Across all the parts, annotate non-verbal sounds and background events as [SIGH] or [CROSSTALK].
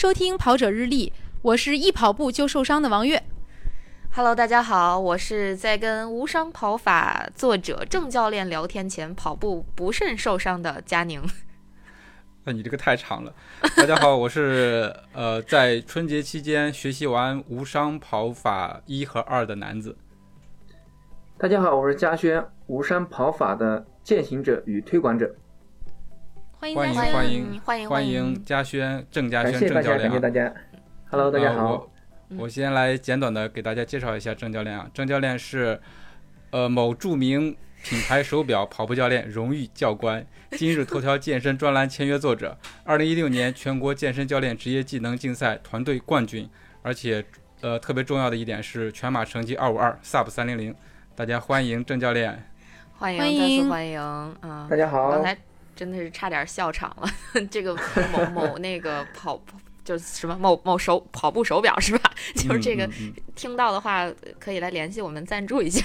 收听跑者日历，我是一跑步就受伤的王悦。Hello，大家好，我是在跟无伤跑法作者郑教练聊天前跑步不慎受伤的佳宁。那 [LAUGHS] 你这个太长了。大家好，我是 [LAUGHS] 呃在春节期间学习完无伤跑法一和二的男子。大家好，我是嘉轩，无伤跑法的践行者与推广者。欢迎欢迎欢迎欢迎欢迎嘉轩郑嘉轩郑教练啊。感谢大家。Hello，大家好。我先来简短的给大家介绍一下郑教练啊。郑教练是呃某著名品牌手表跑步教练荣誉教官，今日头条健身专栏签约作者，二零一六年全国健身教练职业技能竞赛团队冠军，而且呃特别重要的一点是全马成绩二五二 Sub 三零零。大家欢迎郑教练。欢迎，欢迎欢迎啊！大家好刚才真的是差点笑场了。[LAUGHS] 这个某某那个跑跑就是什么某某手跑步手表是吧？[LAUGHS] 就是这个嗯嗯嗯听到的话可以来联系我们赞助一下。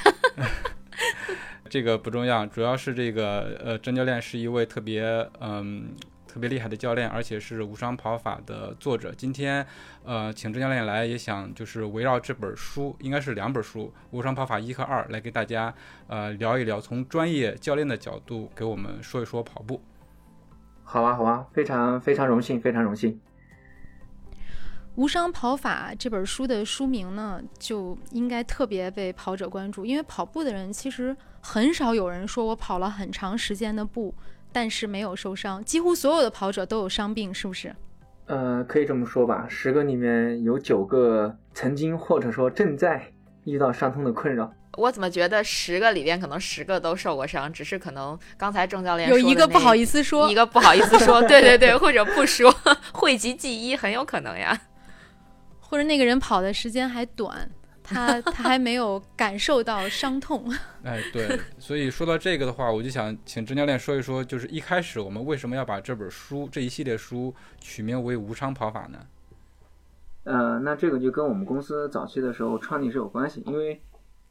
[LAUGHS] 这个不重要，主要是这个呃，郑教练是一位特别嗯特别厉害的教练，而且是无伤跑法的作者。今天呃，请郑教练来，也想就是围绕这本书，应该是两本书，《无伤跑法一》和《二》，来给大家呃聊一聊，从专业教练的角度给我们说一说跑步。好啊，好啊，非常非常荣幸，非常荣幸。《无伤跑法》这本书的书名呢，就应该特别被跑者关注，因为跑步的人其实很少有人说我跑了很长时间的步，但是没有受伤，几乎所有的跑者都有伤病，是不是？呃，可以这么说吧，十个里面有九个曾经或者说正在遇到伤痛的困扰。我怎么觉得十个里边可能十个都受过伤，只是可能刚才郑教练有一个不好意思说一，个不好意思说，[LAUGHS] 对对对，或者不说，[LAUGHS] 讳疾忌医很有可能呀。或者那个人跑的时间还短，他他还没有感受到伤痛。[LAUGHS] 哎，对，所以说到这个的话，我就想请郑教练说一说，就是一开始我们为什么要把这本书这一系列书取名为《无伤跑法》呢？呃，那这个就跟我们公司早期的时候创立是有关系，因为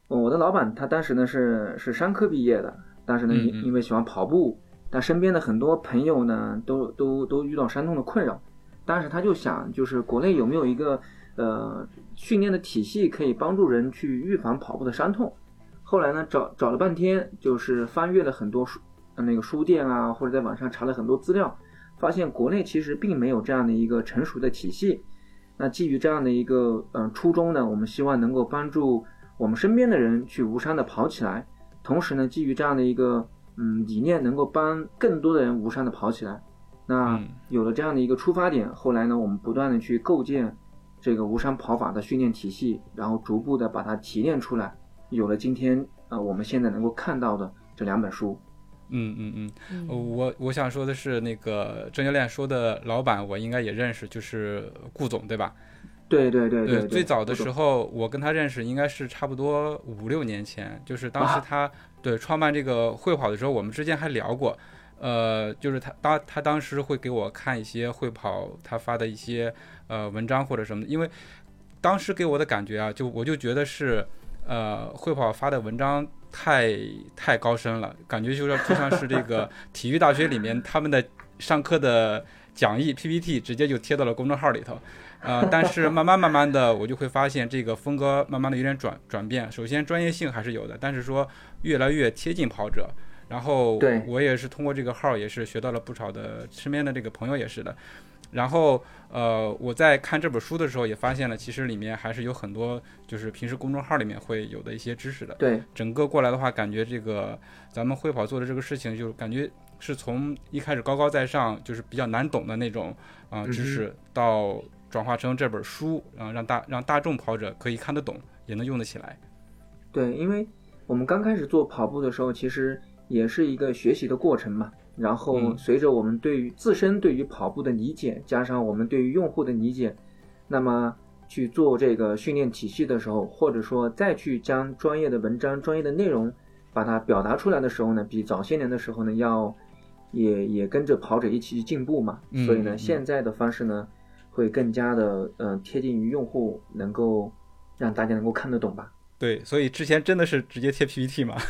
我的老板他当时呢是是商科毕业的，但是呢嗯嗯因因为喜欢跑步，但身边的很多朋友呢都都都遇到伤痛的困扰，当时他就想，就是国内有没有一个呃训练的体系可以帮助人去预防跑步的伤痛。后来呢找找了半天，就是翻阅了很多书呃那个书店啊，或者在网上查了很多资料，发现国内其实并没有这样的一个成熟的体系。那基于这样的一个嗯、呃初衷呢，我们希望能够帮助我们身边的人去无伤的跑起来，同时呢，基于这样的一个嗯理念，能够帮更多的人无伤的跑起来。那嗯有了这样的一个出发点，后来呢，我们不断的去构建这个无伤跑法的训练体系，然后逐步的把它提炼出来，有了今天呃我们现在能够看到的这两本书。嗯嗯嗯。我我想说的是，那个郑教练说的老板，我应该也认识，就是顾总，对吧？对对对对，最早的时候，我跟他认识应该是差不多五六年前，就是当时哇他对创办这个会跑的时候，我们之间还聊过。呃，就是他当他当时会给我看一些会跑他发的一些呃文章或者什么的，因为当时给我的感觉啊，就我就觉得是呃会跑发的文章太太高深了，感觉就像就像是这个 [LAUGHS] 体育大学里面他们的上课的讲义 PPT 直接就贴到了公众号里头。呃，但是慢慢慢慢的，我就会发现这个风格慢慢的有点转转变。首先专业性还是有的，但是说越来越贴近跑者。然后我也是通过这个号也是学到了不少的身边的这个朋友也是的。然后呃，我在看这本书的时候也发现了，其实里面还是有很多就是平时公众号里面会有的一些知识的。对整个过来的话，感觉这个咱们会跑做的这个事情，就感觉是从一开始高高在上，就是比较难懂的那种啊、知识，到转化成这本书，然后让大让大众跑者可以看得懂，也能用得起来。对，因为我们刚开始做跑步的时候，其实也是一个学习的过程嘛。然后嗯随着我们对于自身对于跑步的理解，加上我们对于用户的理解，那么去做这个训练体系的时候，或者说再去将专业的文章、专业的内容把它表达出来的时候呢，比早些年的时候呢要也也跟着跑者一起去进步嘛。嗯所以呢，嗯现在的方式呢会更加的呃贴近于用户，能够让大家能够看得懂吧。对，所以之前真的是直接贴 PPT 嘛。[LAUGHS]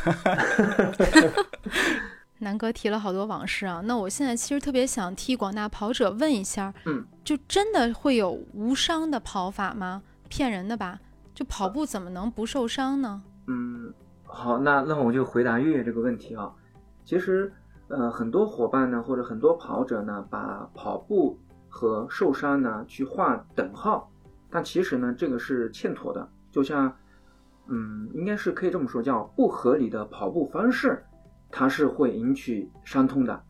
南哥提了好多往事啊，那我现在其实特别想替广大跑者问一下，嗯，就真的会有无伤的跑法吗？骗人的吧？就跑步怎么能不受伤呢？嗯，好，那那我就回答月月这个问题啊。其实，呃，很多伙伴呢，或者很多跑者呢，把跑步和受伤呢去划等号，但其实呢，这个是欠妥的。就像，嗯，应该是可以这么说，叫不合理的跑步方式，它是会引起伤痛的。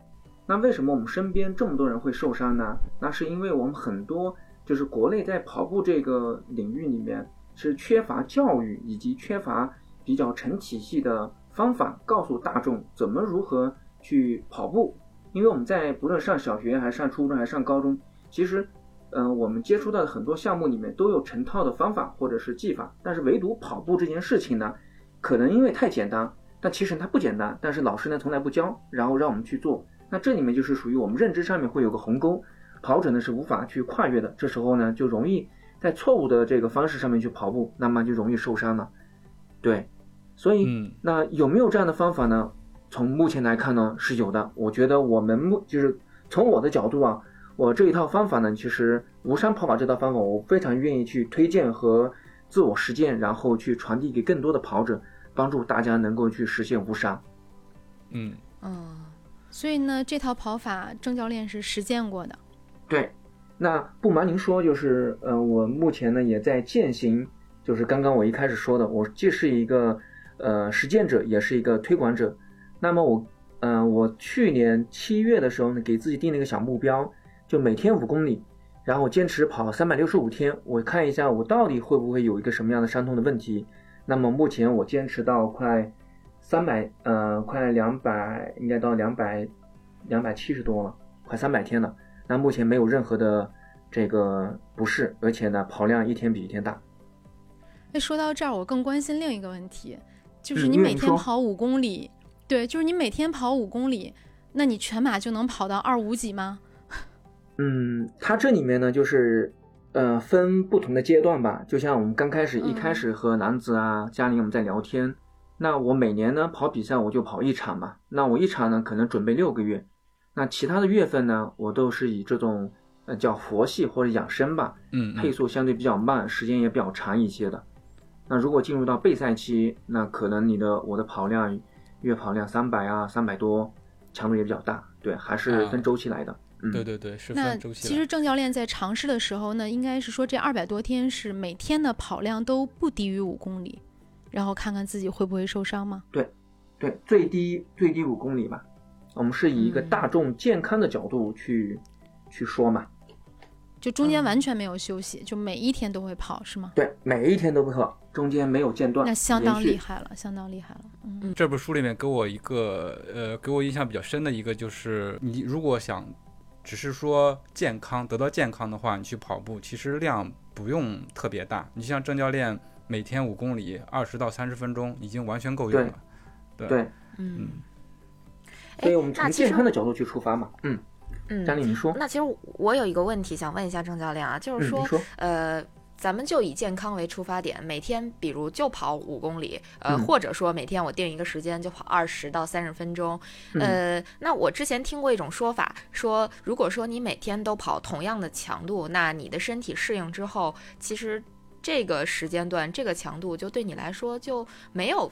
那为什么我们身边这么多人会受伤呢？那是因为我们很多就是国内在跑步这个领域里面是缺乏教育以及缺乏比较成体系的方法，告诉大众怎么如何去跑步。因为我们在不论上小学还是上初中还是上高中，其实，嗯、我们接触到的很多项目里面都有成套的方法或者是技法，但是唯独跑步这件事情呢，可能因为太简单，但其实它不简单，但是老师呢从来不教，然后让我们去做。那这里面就是属于我们认知上面会有个鸿沟，跑者呢是无法去跨越的。这时候呢就容易在错误的这个方式上面去跑步，那么就容易受伤了。对，所以、嗯那有没有这样的方法呢？从目前来看呢是有的。我觉得我们目就是从我的角度啊，我这一套方法呢，其实无伤跑法这套方法，我非常愿意去推荐和自我实践，然后去传递给更多的跑者，帮助大家能够去实现无伤。嗯嗯所以呢，这套跑法郑教练是实践过的。对，那不瞒您说，就是呃，我目前呢也在践行，就是刚刚我一开始说的，我既是一个呃实践者，也是一个推广者。那么我，呃，我去年七月的时候呢，给自己定了一个小目标，就每天五公里，然后坚持跑三百六十五天，我看一下我到底会不会有一个什么样的伤痛的问题。那么目前我坚持到快三百，呃，快两百，应该到两百，两百七十多了，快三百天了。那目前没有任何的这个不适，而且呢，跑量一天比一天大。那，说到这儿，我更关心另一个问题，就是嗯你每天跑五公里，对，就是你每天跑五公里，那你全马就能跑到二五几吗？嗯，它这里面呢，就是呃分不同的阶段吧。就像我们刚开始一开始和男子啊、嘉玲我们在聊天，那我每年呢跑比赛我就跑一场嘛，那我一场呢可能准备六个月，那其他的月份呢我都是以这种呃叫佛系或者养生吧，嗯嗯配速相对比较慢，时间也比较长一些的。那如果进入到备赛期，那可能你的我的跑量月跑量三百啊，三百多，强度也比较大。对，还是分周期来的。嗯，对对对，是那分周期的。其实郑教练在尝试的时候呢，应该是说这二百多天是每天的跑量都不低于五公里，然后看看自己会不会受伤吗？对，对最低最低五公里吧。我们是以一个嗯大众健康的角度去、去说嘛。就中间嗯完全没有休息，就每一天都会跑是吗？对，每一天都会跑，中间没有间断，那相当厉害了，相当厉害了。嗯，这本书里面给我一个呃，给我印象比较深的一个就是，你如果想只是说健康得到健康的话，你去跑步，其实量不用特别大。你像郑教练每天五公里，二十到三十分钟已经完全够用了。对对，嗯，所以我们从健康的角度去出发嘛。嗯，嗯张丽，你说，那其实我有一个问题想问一下郑教练啊，就嗯，是说，呃，咱们就以健康为出发点，每天比如就跑五公里，呃，嗯或者说每天我定一个时间就跑二十到三十分钟。嗯呃，那我之前听过一种说法，说如果说你每天都跑同样的强度，那你的身体适应之后，其实这个时间段这个强度就对你来说就没有。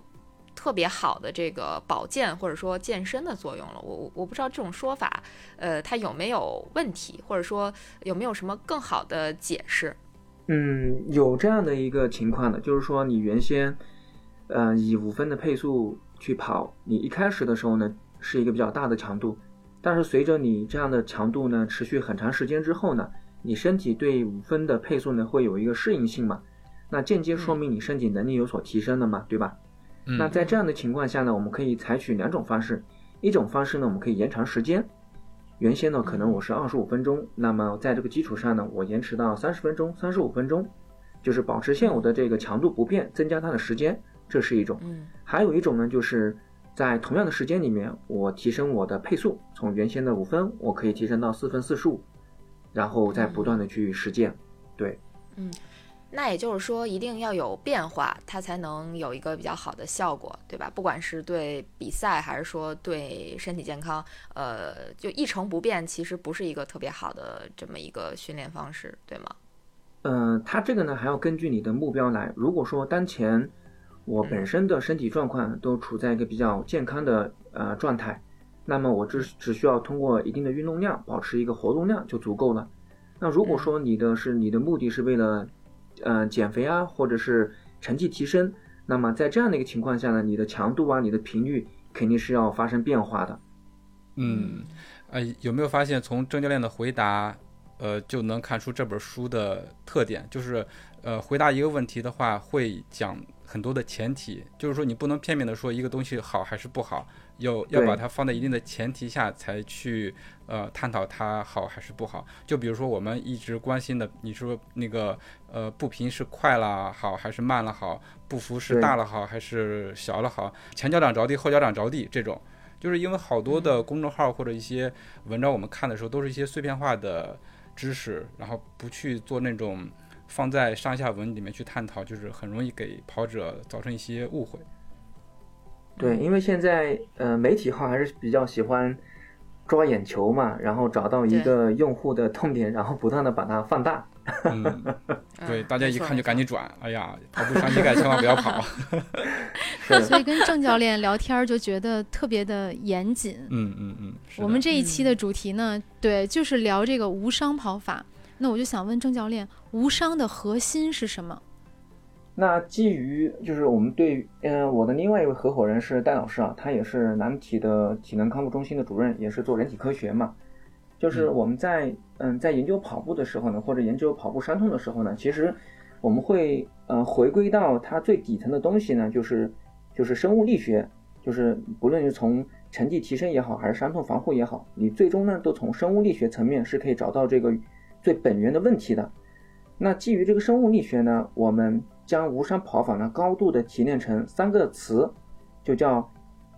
特别好的这个保健或者说健身的作用了，我我我不知道这种说法，呃，它有没有问题，或者说有没有什么更好的解释？嗯，有这样的一个情况的，就是说你原先，呃，以五分的配速去跑，你一开始的时候呢是一个比较大的强度，但是随着你这样的强度呢持续很长时间之后呢，你身体对五分的配速呢会有一个适应性嘛，那间接说明你身体能力有所提升了嘛，对吧？嗯，那在这样的情况下呢，我们可以采取两种方式，一种方式呢，我们可以延长时间。原先呢，可能我是二十五分钟，那么在这个基础上呢，我延迟到三十分钟、三十五分钟，就是保持现有的这个强度不变，增加它的时间，这是一种。嗯还有一种呢，就是在同样的时间里面，我提升我的配速，从原先的五分，我可以提升到四分四十五，然后再不断的去实践。对，那也就是说，一定要有变化，它才能有一个比较好的效果，对吧？不管是对比赛，还是说对身体健康，呃，就一成不变，其实不是一个特别好的这么一个训练方式，对吗？嗯，它这个呢还要根据你的目标来。如果说当前我本身的身体状况都处在一个比较健康的呃状态，那么我只只需要通过一定的运动量，保持一个活动量就足够了。那如果说你的是你的目的是为了呃减肥啊，或者是成绩提升，那么在这样的一个情况下呢，你的强度啊，你的频率肯定是要发生变化的。嗯，呃，有没有发现从郑教练的回答？呃，就能看出这本书的特点，就是，呃，回答一个问题的话，会讲很多的前提，就是说你不能片面的说一个东西好还是不好，要要把它放在一定的前提下才去，呃，探讨它好还是不好。就比如说我们一直关心的，你说那个，呃，步频是快了好还是慢了好，步幅是大了好还是小了好，前脚掌着地后脚掌着地这种，就是因为好多的公众号或者一些文章我们看的时候，都是一些碎片化的。知识，然后不去做那种放在上下文里面去探讨，就是很容易给跑者造成一些误会。对，因为现在呃媒体号还是比较喜欢抓眼球嘛，然后找到一个用户的痛点，然后不断的把它放大。嗯，对，大家一看就赶紧转。哎呀，跑步伤膝盖，千万不要跑。[LAUGHS] [LAUGHS] 所以跟郑教练聊天就觉得特别的严谨。嗯嗯嗯。我们这一期的主题呢，对，就是聊这个无伤跑法。那我就想问郑教练，无伤的核心是什么？那基于就是我们对，嗯，我的另外一位合伙人是戴老师啊，他也是南体的体能康复中心的主任，也是做人体科学嘛。就是我们在嗯在研究跑步的时候呢，或者研究跑步伤痛的时候呢，其实我们会呃回归到它最底层的东西呢，就是就是生物力学，就是不论是从成绩提升也好，还是伤痛防护也好，你最终呢都从生物力学层面是可以找到这个最本源的问题的。那基于这个生物力学呢，我们将无伤跑法呢高度的提炼成三个词，就叫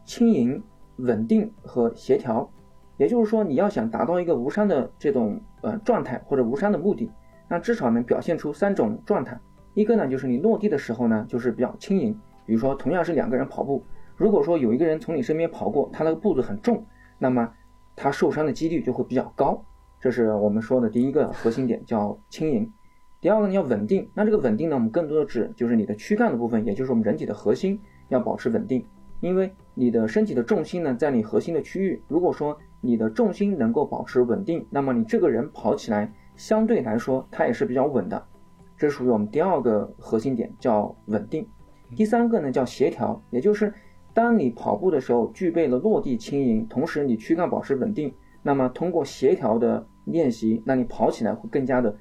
轻盈、稳定和协调。也就是说，你要想达到一个无伤的这种呃状态或者无伤的目的，那至少能表现出三种状态。一个呢，就是你落地的时候呢，就是比较轻盈。比如说，同样是两个人跑步，如果说有一个人从你身边跑过，他那个步子很重，那么他受伤的几率就会比较高。这是我们说的第一个核心点，叫轻盈。第二个呢，要稳定。那这个稳定呢，我们更多的指就是你的躯干的部分，也就是我们人体的核心要保持稳定。因为你的身体的重心呢，在你核心的区域，如果说你的重心能够保持稳定，那么你这个人跑起来相对来说它也是比较稳的，这属于我们第二个核心点，叫稳定。第三个呢叫协调，也就是当你跑步的时候具备了落地轻盈，同时你躯干保持稳定，那么通过协调的练习，那你跑起来会更加的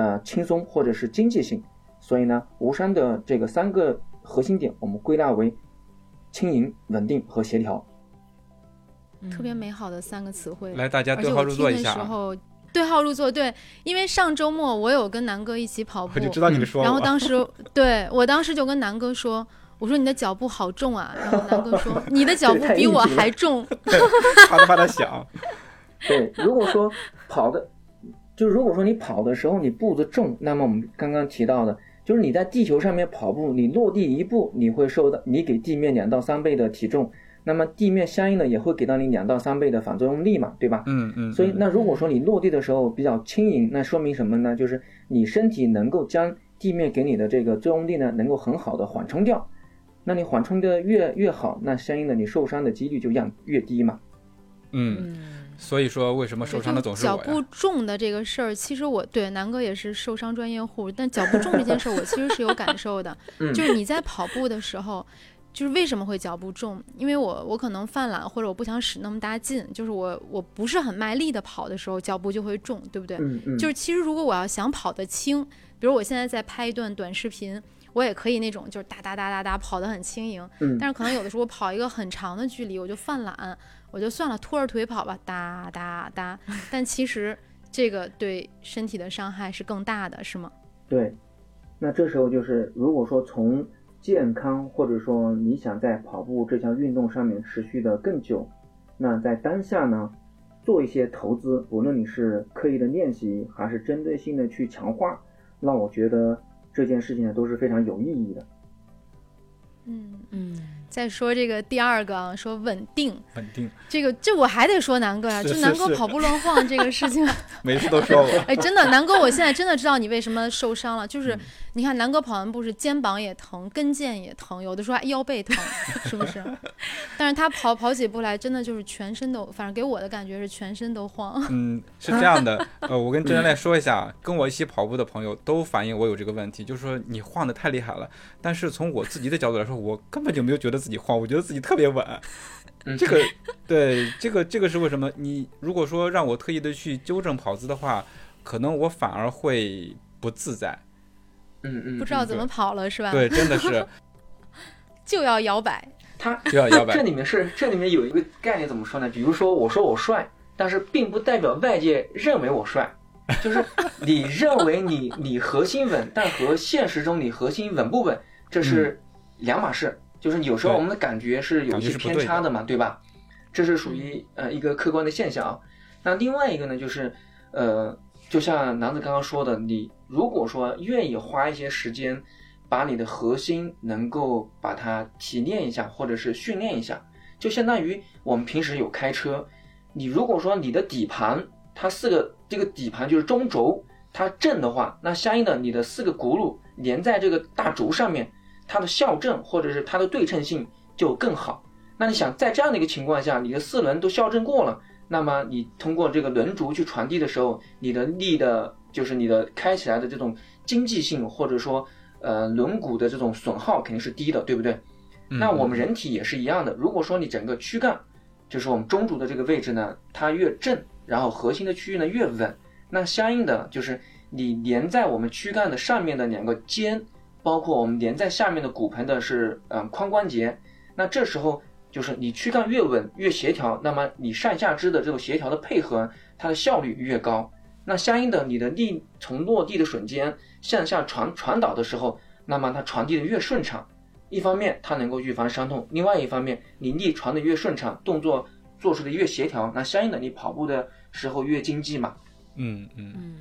呃轻松或者是经济性。所以呢，吴山的这个三个核心点，我们归纳为轻盈、稳定和协调。特别美好的三个词汇，来大家对号入座一下。时候对号入座，对，因为上周末我有跟南哥一起跑步，我就知道你说。然后当时，[LAUGHS] 对我当时就跟南哥说：“我说你的脚步好重啊。”然后南哥说：[LAUGHS] “你的脚步比我还重。[LAUGHS] ”啪嗒啪嗒响。对，如果说跑的，就是如果说你跑的时候你步子重，那么我们刚刚提到的，就是你在地球上面跑步，你落地一步，你会受到你给地面两到三倍的体重。那么地面相应的也会给到你两到三倍的反作用力嘛，对吧？嗯嗯。所以那如果说你落地的时候比较轻盈，那说明什么呢？就是你身体能够将地面给你的这个作用力呢，能够很好的缓冲掉。那你缓冲的越越好，那相应的你受伤的几率就越越低嘛。嗯。所以说为什么受伤的总是脚步重的这个事儿，其实我对南哥也是受伤专业户，但脚步重这件事儿我 [LAUGHS] 其实是有感受的，就是你在跑步的时候。就是为什么会脚步重？因为我我可能犯懒，或者我不想使那么大劲，就是我我不是很卖力的跑的时候，脚步就会重，对不对？嗯嗯。就是其实如果我要想跑得轻，比如我现在在拍一段短视频，我也可以那种就是哒哒哒哒哒跑得很轻盈。嗯。但是可能有的时候我跑一个很长的距离，我就犯懒，我就算了，拖着腿跑吧，哒哒哒。[LAUGHS] 但其实这个对身体的伤害是更大的，是吗？对。那这时候就是如果说从健康，或者说你想在跑步这项运动上面持续的更久，那在当下呢，做一些投资，无论你是刻意的练习，还是针对性的去强化，那我觉得这件事情呢都是非常有意义的。嗯，嗯，再说这个第二个啊，说稳定，稳定，这个这我还得说南哥呀，是就是南哥跑步乱晃这个事情，[LAUGHS] 每次都说我。[LAUGHS] 哎，真的，南哥，我现在真的知道你为什么受伤了，就是嗯你看南哥跑完步是肩膀也疼，跟腱也疼，有的时候还腰背疼，[LAUGHS] 是不是？但是他跑跑起步来，真的就是全身都，反正给我的感觉是全身都晃。嗯，是这样的，呃，我跟郑教练说一下，跟我一起跑步的朋友都反映我有这个问题，就是说你晃的太厉害了。但是从我自己的角度来说，我根本就没有觉得自己晃，我觉得自己特别稳。嗯这个，对，这个这个是为什么？你如果说让我特意的去纠正跑姿的话，可能我反而会不自在。嗯嗯，嗯不知道怎么跑了是吧？对，真的是 [LAUGHS] 就要摇摆。他 [LAUGHS] 就要摇摆这。里面是这里面有一个概念怎么说呢？比如说我说我帅，但是并不代表外界认为我帅，就是你认为你 [LAUGHS] 你核心稳，但和现实中你核心稳不稳，这是两码事。就是有时候我们的感觉是有一些偏差的嘛，对吧？这是属于呃一个客观的现象啊。那另外一个呢，就是呃，就像南子刚刚说的，你如果说愿意花一些时间，把你的核心能够把它提炼一下，或者是训练一下，就相当于我们平时有开车，你如果说你的底盘它四个这个底盘就是中轴它正的话，那相应的你的四个轱辘连在这个大轴上面，它的校正或者是它的对称性就更好。那你想在这样的一个情况下，你的四轮都校正过了，那么你通过这个轮轴去传递的时候，你的力的，就是你的开起来的这种经济性，或者说呃轮毂的这种损耗肯定是低的，对不对？嗯那我们人体也是一样的。如果说你整个躯干，就是我们中轴的这个位置呢，它越正，然后核心的区域呢越稳，那相应的就是你连在我们躯干的上面的两个肩，包括我们连在下面的骨盆的是嗯、呃髋关节，那这时候就是你躯干越稳越协调，那么你上下肢的这种协调的配合，它的效率越高。那相应的，你的力从落地的瞬间向下传传导的时候，那么它传递的越顺畅。一方面它能够预防伤痛，另外一方面你力传的越顺畅，动作做出的越协调，那相应的你跑步的时候越经济嘛。嗯嗯，嗯，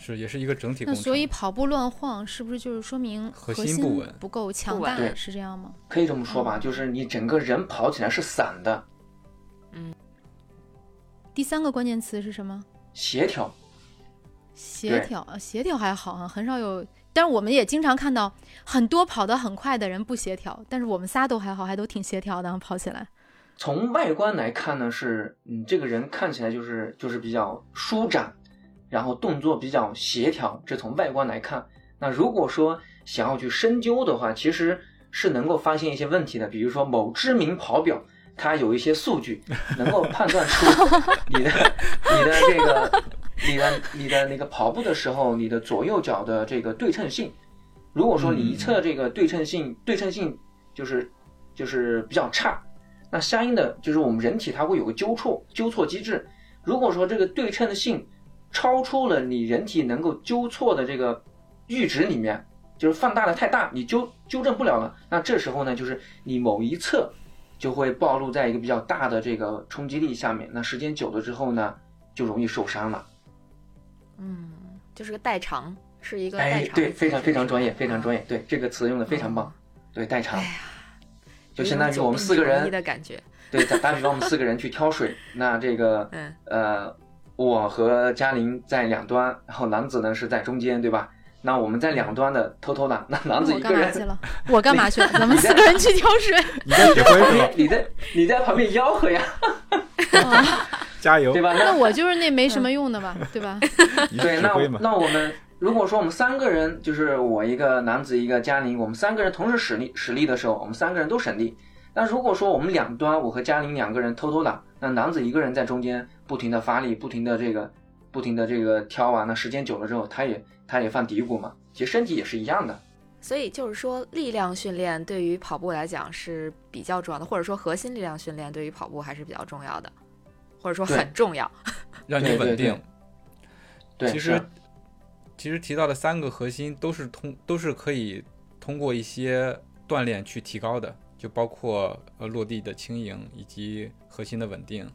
是也是一个整体那。所以跑步乱晃，是不是就是说明核核心不稳不够强大，是这样吗？可以这么说吧，就是你整个人跑起来是散的，嗯第三个关键词是什么？协调。协调啊，协调还好啊，很少有。但是我们也经常看到很多跑得很快的人不协调，但是我们仨都还好，还都挺协调的，跑起来。从外观来看呢，是你，这个人看起来就是就是比较舒展，然后动作比较协调，这从外观来看。那如果说想要去深究的话，其实是能够发现一些问题的。比如说某知名跑表，它有一些数据能够判断出你的 [LAUGHS] 你的这个你的你的那个跑步的时候，你的左右脚的这个对称性。如果说你一侧这个对称性对称性就是就是比较差，那相应的就是我们人体它会有个纠错纠错机制。如果说这个对称性超出了你人体能够纠错的这个阈值里面，就是放大的太大，你纠纠正不了了。那这时候呢，就是你某一侧就会暴露在一个比较大的这个冲击力下面。那时间久了之后呢，就容易受伤了。嗯，就是个代偿，是一个代哎，偿。对，非常非常专业，非常。专业。对这个词用的非常棒。对，代偿就相当于我们四个人，的感觉。[LAUGHS] 对，打打比方我们四个人去挑水，那这个嗯呃，我和嘉玲在两端，然后男子呢是在中间，对吧？那我们在两端的偷偷的，那男子一个人干嘛去了？我干嘛去了？[LAUGHS] 咱们四个人去挑水。[LAUGHS] 你在指挥？[LAUGHS] 你在你在旁边吆喝呀，啊加油对！吧？那我就是那没什么用的吧，对吧？对，那指挥嘛？那我们如果说我们三个人，就是我一个男子一个嘉玲，我们三个人同时使力使力的时候，我们三个人都省力。但如果说我们两端，我和嘉玲两个人偷偷打，那男子一个人在中间不停的发力，不停的这个不停的这个挑啊，那时间久了之后，他也他也犯嘀咕嘛。其实身体也是一样的。所以就是说，力量训练对于跑步来讲是比较重要的，或者说核心力量训练对于跑步还是比较重要的，或者说很重要。让你稳定。对，其实其实提到的三个核心都是通都是可以通过一些锻炼去提高的，就包括呃落地的轻盈以及核心的稳定。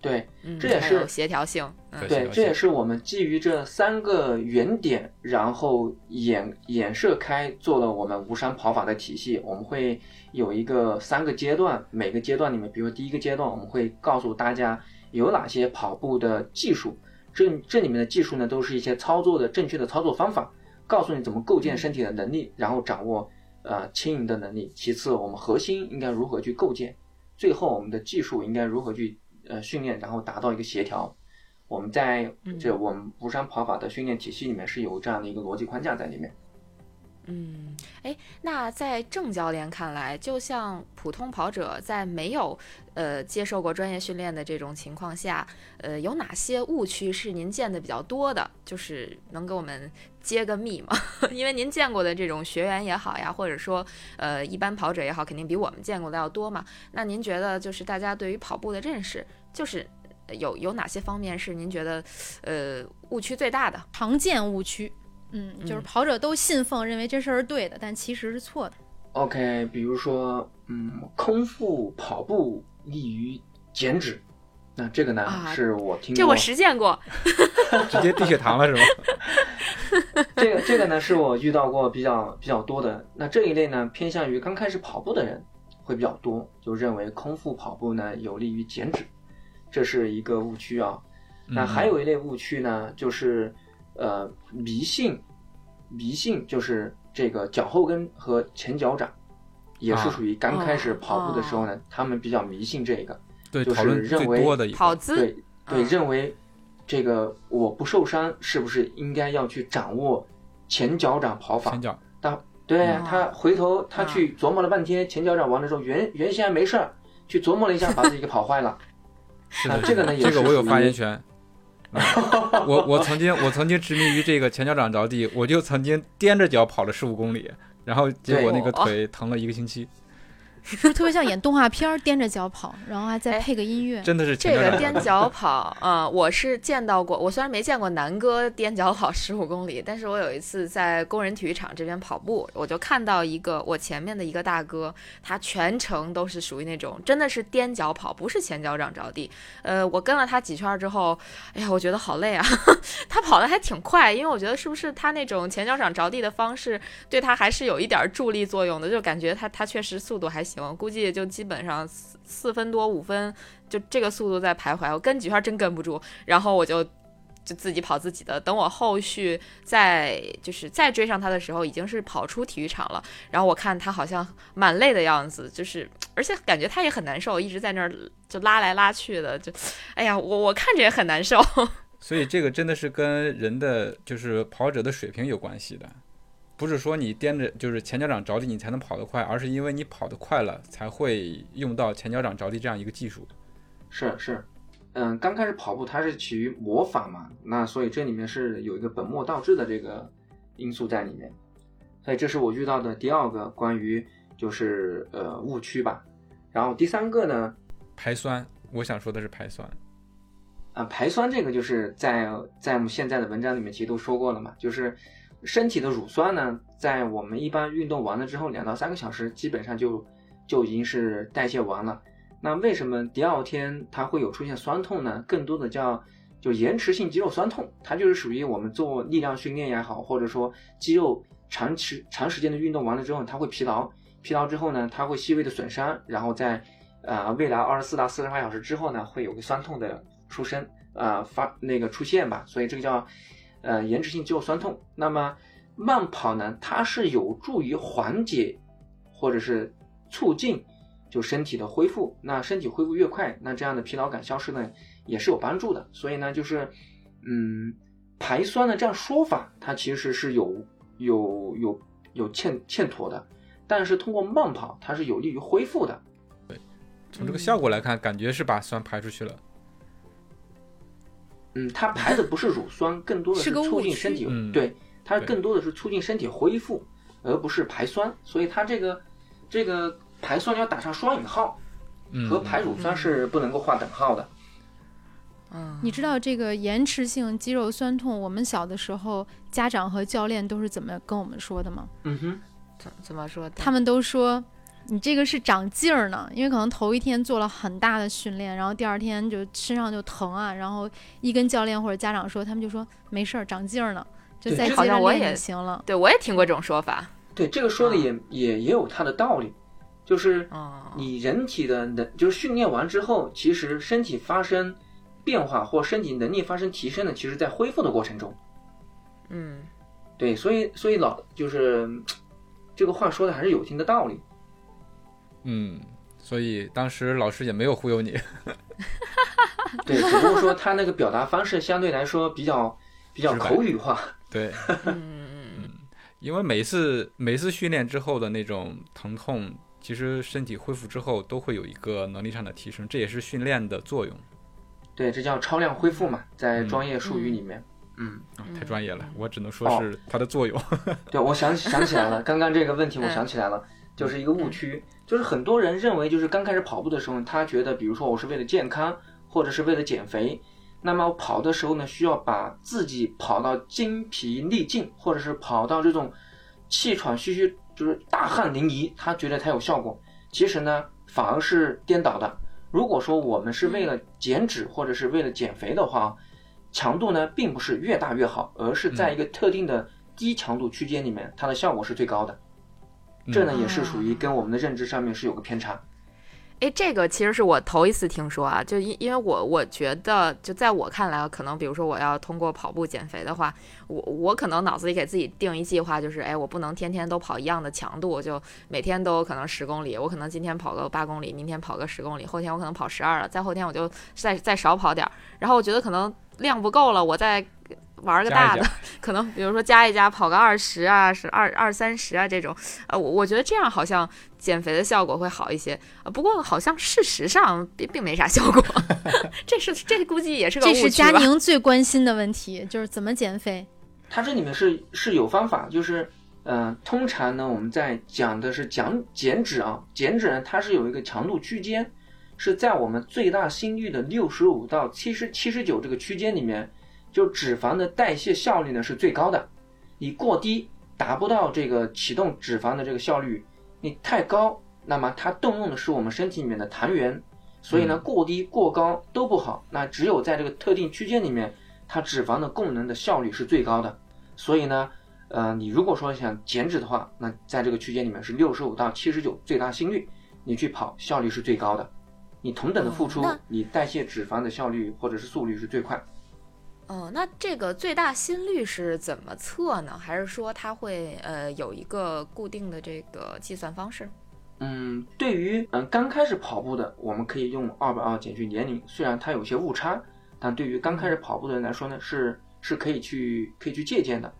对嗯，这也是协调性，嗯对这也是我们基于这三个原点，然后衍衍射开做了我们无伤跑法的体系。我们会有一个三个阶段，每个阶段里面，比如第一个阶段，我们会告诉大家有哪些跑步的技术，这这里面的技术呢，都是一些操作的正确的操作方法，告诉你怎么构建身体的能力，然后掌握呃轻盈的能力。其次，我们核心应该如何去构建，最后我们的技术应该如何去呃训练，然后达到一个协调。我们在这我们无伤跑法的训练体系里面是有这样的一个逻辑框架在里面。嗯，哎，那在郑教练看来，就像普通跑者在没有呃接受过专业训练的这种情况下，呃，有哪些误区是您见的比较多的？就是能给我们揭个密吗？[LAUGHS] 因为您见过的这种学员也好呀，或者说呃一般跑者也好，肯定比我们见过的要多嘛。那您觉得就是大家对于跑步的认识，就是有有哪些方面是您觉得呃误区最大的？常见误区。嗯，就是嗯跑者都信奉认为这事儿是对的，但其实是错的。OK，比如说，嗯，空腹跑步利于减脂，那这个呢、啊是我听过，这我实践过。[LAUGHS] 直接低血糖了是吧？这个这个呢是我遇到过比较比较多的。那这一类呢偏向于刚开始跑步的人会比较多，就认为空腹跑步呢有利于减脂，这是一个误区啊。那嗯还有一类误区呢，就是呃迷信，迷信就是这个脚后跟和前脚掌，也是啊属于刚开始哦跑步的时候呢，他们比较迷信这个。对就是认为跑姿对对，嗯认为这个我不受伤，是不是应该要去掌握前脚掌跑法前？脚但对嗯他回头他去琢磨了半天，前脚掌完了之后，原原先没事儿，去琢磨了一下，把自己给跑坏了。是的，啊这个呢也这个我有是属于发言权。嗯 [LAUGHS] 我我曾经我曾经执迷于这个前脚掌着地，我就曾经踮着脚跑了十五公里，然后结果那个腿疼了一个星期，是不是特别像演动画片儿，踮着脚跑，然后还再哎配个音乐？真的是这个踮脚跑，嗯，我是见到过。我虽然没见过南哥踮脚跑十五公里，但是我有一次在工人体育场这边跑步，我就看到一个我前面的一个大哥，他全程都是属于那种真的是踮脚跑，不是前脚掌着地。呃，我跟了他几圈之后，哎呀，我觉得好累啊。[LAUGHS] 他跑的还挺快，因为我觉得是不是他那种前脚掌着地的方式对他还是有一点儿助力作用的，就感觉他他确实速度还行，行估计就基本上四四分多五分就这个速度在徘徊，我跟几圈真跟不住，然后我就就自己跑自己的。等我后续再就是再追上他的时候，已经是跑出体育场了。然后我看他好像蛮累的样子，就是而且感觉他也很难受，一直在那儿就拉来拉去的，就哎呀，我我看着也很难受。[LAUGHS] 所以这个真的是跟人的就是跑者的水平有关系的，不是说你踮着就是前脚掌着地你才能跑得快，而是因为你跑得快了才会用到前脚掌着地这样一个技术。是是，嗯，刚开始跑步它是起于模仿嘛，那所以这里面是有一个本末倒置的这个因素在里面，所以这是我遇到的第二个关于就是呃误区吧。然后第三个呢，排酸，我想说的是排酸。啊，排酸这个就是在在我们现在的文章里面其实都说过了嘛，就是身体的乳酸呢，在我们一般运动完了之后，两到三个小时基本上就就已经是代谢完了。那为什么第二天它会有出现酸痛呢？更多的叫就延迟性肌肉酸痛，它就是属于我们做力量训练也好，或者说肌肉长时长时间的运动完了之后，它会疲劳，疲劳之后呢，它会细微的损伤，然后在呃未来二十四到四十八小时之后呢，会有个酸痛的出生，呃发那个出现吧，所以这个叫呃延迟性肌肉酸痛。那么慢跑呢，它是有助于缓解或者是促进就身体的恢复。那身体恢复越快，那这样的疲劳感消失呢也是有帮助的。所以呢，就是嗯排酸的这样说法，它其实是有有有有欠欠妥的。但是通过慢跑，它是有利于恢复的。对从这个效果来看，感觉是把酸排出去了。嗯，它排的不是乳酸，更多的是促进身体，嗯对，它更多的是促进身体恢复，而不是排酸。所以它这个这个排酸要打上双引号，嗯，和排乳酸是不能够划等号的。嗯，你知道这个延迟性肌肉酸痛，我们小的时候家长和教练都是怎么跟我们说的吗？嗯哼，怎怎么说的？他们都说你这个是长劲儿呢，因为可能头一天做了很大的训练，然后第二天就身上就疼啊，然后一跟教练或者家长说，他们就说没事儿，长劲儿呢，就再接着练好像我也就行了。对我也听过这种说法。对，这个说的也、也也有它的道理，就是哦，你人体的能，就是训练完之后，其实身体发生变化或身体能力发生提升的，其实在恢复的过程中。嗯，对，所以所以老就是嗯这个话说的还是有一定的道理。嗯，所以当时老师也没有忽悠你。[LAUGHS] 对，只不过说他那个表达方式相对来说比较比较口语化。对，嗯因为每次每次训练之后的那种疼痛，其实身体恢复之后都会有一个能力上的提升，这也是训练的作用。对，这叫超量恢复嘛，在专业术语里面。嗯，啊太专业了，我只能说哦是它的作用。对，我想起想起来了，刚刚这个问题我想起来了，就是一个误区，就是很多人认为就是刚开始跑步的时候，他觉得比如说我是为了健康，或者是为了减肥，那么我跑的时候呢，需要把自己跑到精疲力尽，或者是跑到这种气喘吁吁，就是大汗淋漓，他觉得才有效果。其实呢，反而是颠倒的。如果说我们是为了减脂或者是为了减肥的话，强度呢并不是越大越好，而是在一个特定的低强度区间里面，它的效果是最高的。这呢也是属于跟我们的认知上面是有个偏差。哎，这个其实是我头一次听说啊，就因因为我我觉得，就在我看来，可能比如说我要通过跑步减肥的话，我我可能脑子里给自己定一计划，就是哎，我不能天天都跑一样的强度，就每天都可能十公里，我可能今天跑个八公里，明天跑个十公里，后天我可能跑十二了，再后天我就再再少跑点儿，然后我觉得可能量不够了，我再玩个大的，加加可能比如说加一加跑个二十啊，是二二三十啊这种，呃，我我觉得这样好像减肥的效果会好一些，呃，不过好像事实上并并没啥效果，[LAUGHS] 这是这估计也是个这是佳？宁最关心的问题，就是怎么减肥。它这里面是是有方法，就是呃，通常呢我们在讲的是讲减脂啊，减脂呢它是有一个强度区间，是在我们最大心率的六十五到七十七十九这个区间里面，就脂肪的代谢效率呢是最高的。你过低达不到这个启动脂肪的这个效率，你太高，那么它动用的是我们身体里面的糖原，所以呢过低过高都不好。那只有在这个特定区间里面，它脂肪的供能的效率是最高的。所以呢，呃，你如果说想减脂的话，那在这个区间里面是六十五到七十九最大心率，你去跑效率是最高的。你同等的付出你代谢脂肪的效率或者是速率是最快。哦，那这个最大心率是怎么测呢？还是说它会呃有一个固定的这个计算方式？嗯，对于嗯刚开始跑步的，我们可以用二百二减去年龄，虽然它有些误差，但对于刚开始跑步的人来说呢，是是可以去可以去借鉴的。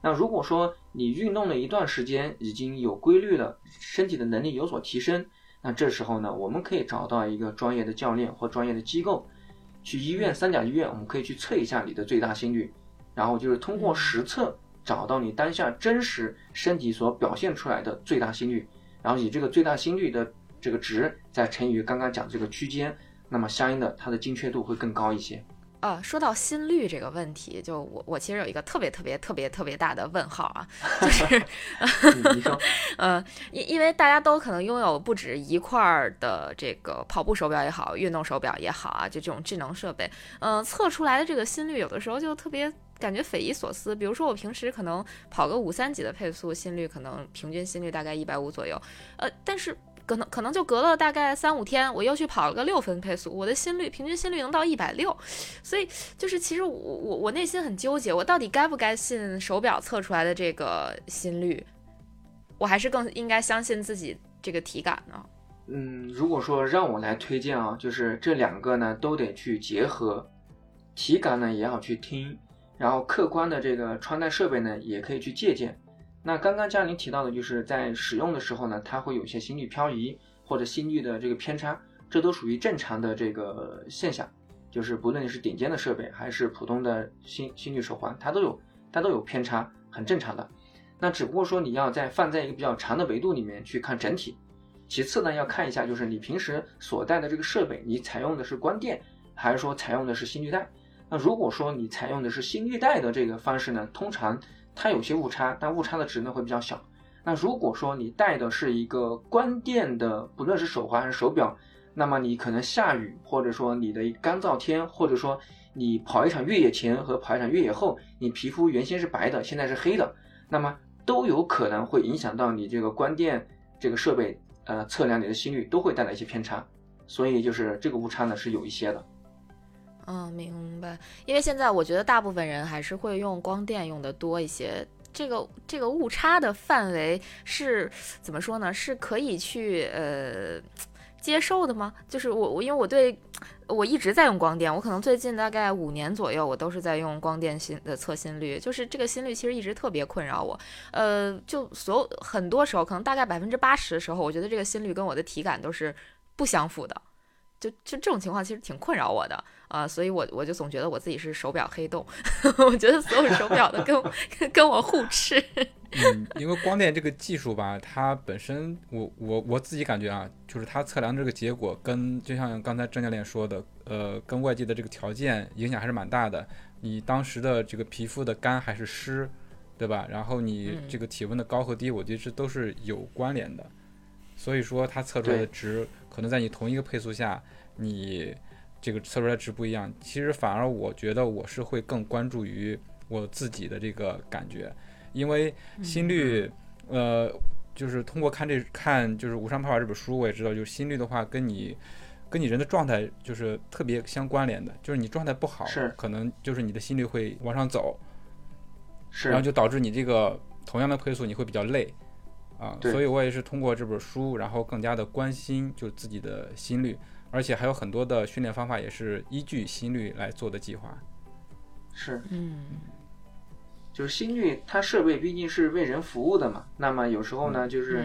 那如果说你运动了一段时间，已经有规律了，身体的能力有所提升，那这时候呢，我们可以找到一个专业的教练或专业的机构，去医院三甲医院，我们可以去测一下你的最大心率，然后就是通过实测找到你当下真实身体所表现出来的最大心率。然后以这个最大心率的这个值再乘以刚刚讲这个区间，那么相应的它的精确度会更高一些。呃，说到心率这个问题，就我我其实有一个特别特别特别特别大的问号啊，就是 [LAUGHS] [LAUGHS] 呃，因因为大家都可能拥有不止一块儿的这个跑步手表也好，运动手表也好啊，就这种智能设备，嗯、测出来的这个心率有的时候就特别感觉匪夷所思。比如说我平时可能跑个五三几的配速，心率可能平均心率大概一百五左右，呃，但是。可能可能就隔了大概三五天，我又去跑了个六分配速，我的心率平均心率能到一百六，所以就是其实我我我内心很纠结，我到底该不该信手表测出来的这个心率，我还是更应该相信自己这个体感呢？嗯，如果说让我来推荐啊，就是这两个呢都得去结合，体感呢也要去听，然后客观的这个穿戴设备呢也可以去借鉴。那刚刚嘉玲提到的，就是在使用的时候呢，它会有一些心率漂移或者心率的这个偏差，这都属于正常的这个现象。就是不论你是顶尖的设备还是普通的心心率手环，它都有它都有偏差，很正常的。那只不过说你要在放在一个比较长的维度里面去看整体。其次呢，要看一下就是你平时所带的这个设备，你采用的是光电还是说采用的是心率带？那如果说你采用的是心率带的这个方式呢，通常它有些误差，但误差的值呢会比较小。那如果说你戴的是一个关电的，不论是手环还是手表，那么你可能下雨，或者说你的干燥天，或者说你跑一场越野前和跑一场越野后，你皮肤原先是白的，现在是黑的，那么都有可能会影响到你这个关电这个设备，呃，测量你的心率都会带来一些偏差，所以就是这个误差呢是有一些的。嗯，明白。因为现在我觉得大部分人还是会用光电用的多一些。这个这个误差的范围是怎么说呢？是可以去呃接受的吗？就是我我因为我对我一直在用光电，我可能最近大概五年左右，我都是在用光电心的测心率。就是这个心率其实一直特别困扰我。呃，就所有很多时候，可能大概百分之八十的时候，我觉得这个心率跟我的体感都是不相符的。就就这种情况其实挺困扰我的啊，所以我我就总觉得我自己是手表黑洞，[LAUGHS] 我觉得所有手表都跟 [LAUGHS] 跟我互斥。[LAUGHS] 嗯，因为光电这个技术吧，它本身我我我自己感觉啊，就是它测量这个结果跟就像刚才郑教练说的，呃，跟外界的这个条件影响还是蛮大的。你当时的这个皮肤的干还是湿，对吧？然后你这个体温的高和低，我觉得这都是有关联的。所以说它测出来的值。可能在你同一个配速下，你这个测出来值不一样。其实反而我觉得我是会更关注于我自己的这个感觉，因为心率，呃，就是通过看这看就是《无伤跑法》这本书，我也知道，就是心率的话跟你跟你人的状态就是特别相关联的。就是你状态不好，是可能就是你的心率会往上走，是，然后就导致你这个同样的配速你会比较累。啊，所以我也是通过这本书，然后更加的关心就自己的心率，而且还有很多的训练方法也是依据心率来做的计划。是，嗯，就是心率，它设备毕竟是为人服务的嘛。那么有时候呢，就是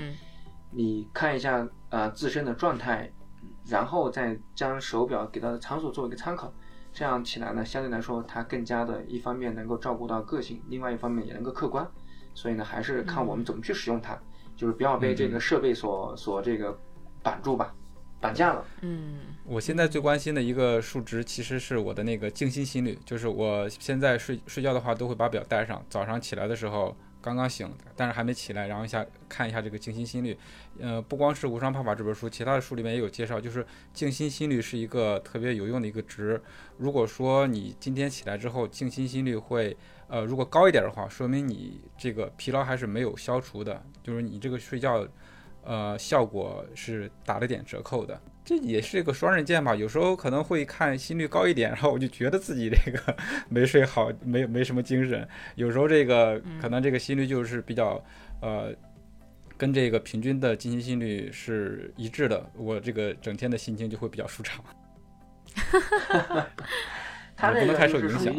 你看一下呃自身的状态，然后再将手表给到的参数做一个参考，这样起来呢，相对来说它更加的一方面能够照顾到个性，另外一方面也能够客观。所以呢，还是看我们怎么去使用它。就是不要被这个设备所所这个绑住吧，绑架了。嗯，我现在最关心的一个数值其实是我的那个静心心率，就是我现在睡睡觉的话都会把表带上，早上起来的时候刚刚醒，但是还没起来，然后一下看一下这个静心心率。呃，不光是《无伤泡法》这本书，其他的书里面也有介绍，就是静心心率是一个特别有用的一个值。如果说你今天起来之后静心心率会。呃，如果高一点的话，说明你这个疲劳还是没有消除的，就是你这个睡觉，呃，效果是打了点折扣的。这也是一个双刃剑吧。有时候可能会看心率高一点，然后我就觉得自己这个 [LAUGHS] 没睡好，没没什么精神。有时候这个可能这个心率就是比较，呃，跟这个平均的静心心率是一致的，我这个整天的心情就会比较舒畅。哈哈哈他不能太受影响。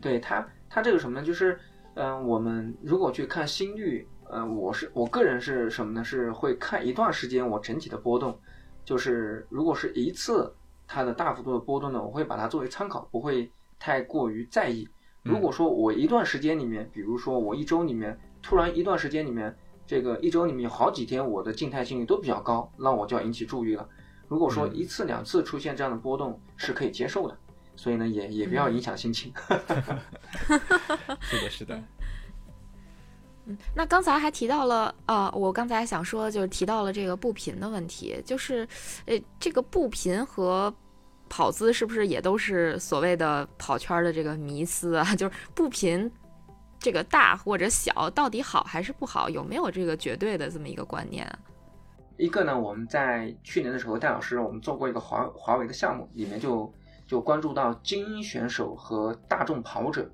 对他。他这个什么呢？就是，嗯，我们如果去看心率，嗯，我是我个人是什么呢？是会看一段时间我整体的波动，就是如果是一次它的大幅度的波动呢，我会把它作为参考，不会太过于在意。如果说我一段时间里面，比如说我一周里面突然一段时间里面，这个一周里面有好几天我的静态心率都比较高，那我就要引起注意了。如果说一次两次出现这样的波动是可以接受的。所以呢，也也不要影响心情。[LAUGHS] [LAUGHS] 是的，是的。嗯，那刚才还提到了啊，我刚才想说，就是提到了这个步频的问题，就是，呃，这个步频和跑姿是不是也都是所谓的跑圈的这个迷思啊？[LAUGHS] 就是步频这个大或者小，到底好还是不好？有没有这个绝对的这么一个观念？一个呢，我们在去年的时候，戴老师我们做过一个华华为的项目，里面就。就关注到精英选手和大众跑者。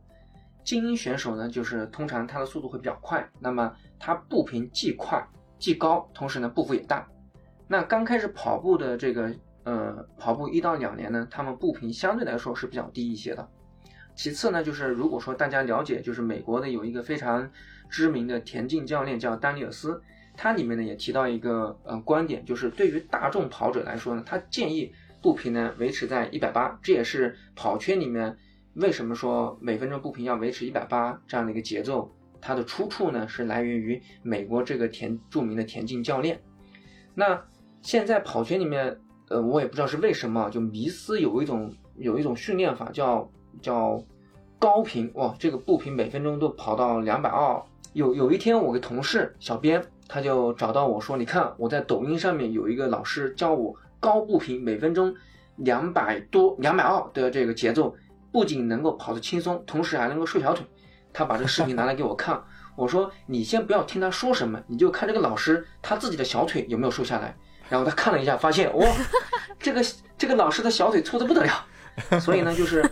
精英选手呢，就是通常他的速度会比较快，那么他步频既快既高，同时呢步幅也大。那刚开始跑步的这个呃跑步一到两年呢，他们步频相对来说是比较低一些的。其次呢，就是如果说大家了解，就是美国的有一个非常知名的田径教练叫丹尼尔斯，他里面呢也提到一个呃观点，就是对于大众跑者来说呢，他建议。步频呢维持在一百八，这也是跑圈里面为什么说每分钟步频要维持一百八这样的一个节奏。它的出处呢是来源于美国这个田著名的田径教练。那现在跑圈里面，呃，我也不知道是为什么，就迷思有一种有一种训练法叫叫高频哇，这个步频每分钟都跑到两百二。有有一天我的同事小编他就找到我说：“你看我在抖音上面有一个老师教我高步频，每分钟两百多、两百二的这个节奏，不仅能够跑得轻松，同时还能够瘦小腿。”他把这个视频拿来给我看，[LAUGHS] 我说：“你先不要听他说什么，你就看这个老师他自己的小腿有没有瘦下来。”然后他看了一下，发现哇，[LAUGHS] 这个这个老师的小腿粗的不得了。[LAUGHS] 所以呢，就是